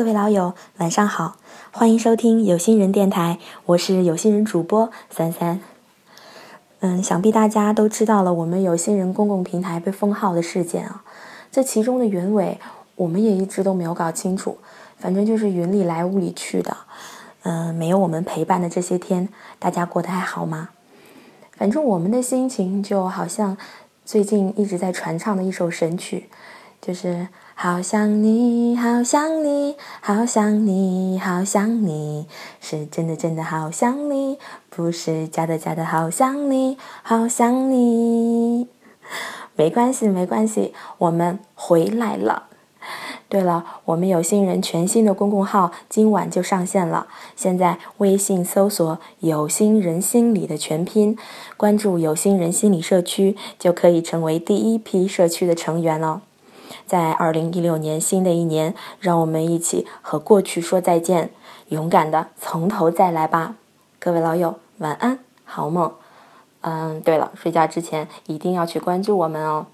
各位老友，晚上好，欢迎收听有心人电台，我是有心人主播三三。嗯，想必大家都知道了我们有心人公共平台被封号的事件啊，这其中的原委我们也一直都没有搞清楚，反正就是云里来雾里去的。嗯，没有我们陪伴的这些天，大家过得还好吗？反正我们的心情就好像最近一直在传唱的一首神曲，就是好想你，好想你，好想你，好想你，是真的真的好想你，不是假的假的好想你，好想你。没关系，没关系，我们回来了。对了，我们有心人全新的公共号今晚就上线了。现在微信搜索“有心人心理”的全拼，关注“有心人心理社区”，就可以成为第一批社区的成员了。在二零一六年新的一年，让我们一起和过去说再见，勇敢的从头再来吧。各位老友，晚安，好梦。嗯，对了，睡觉之前一定要去关注我们哦。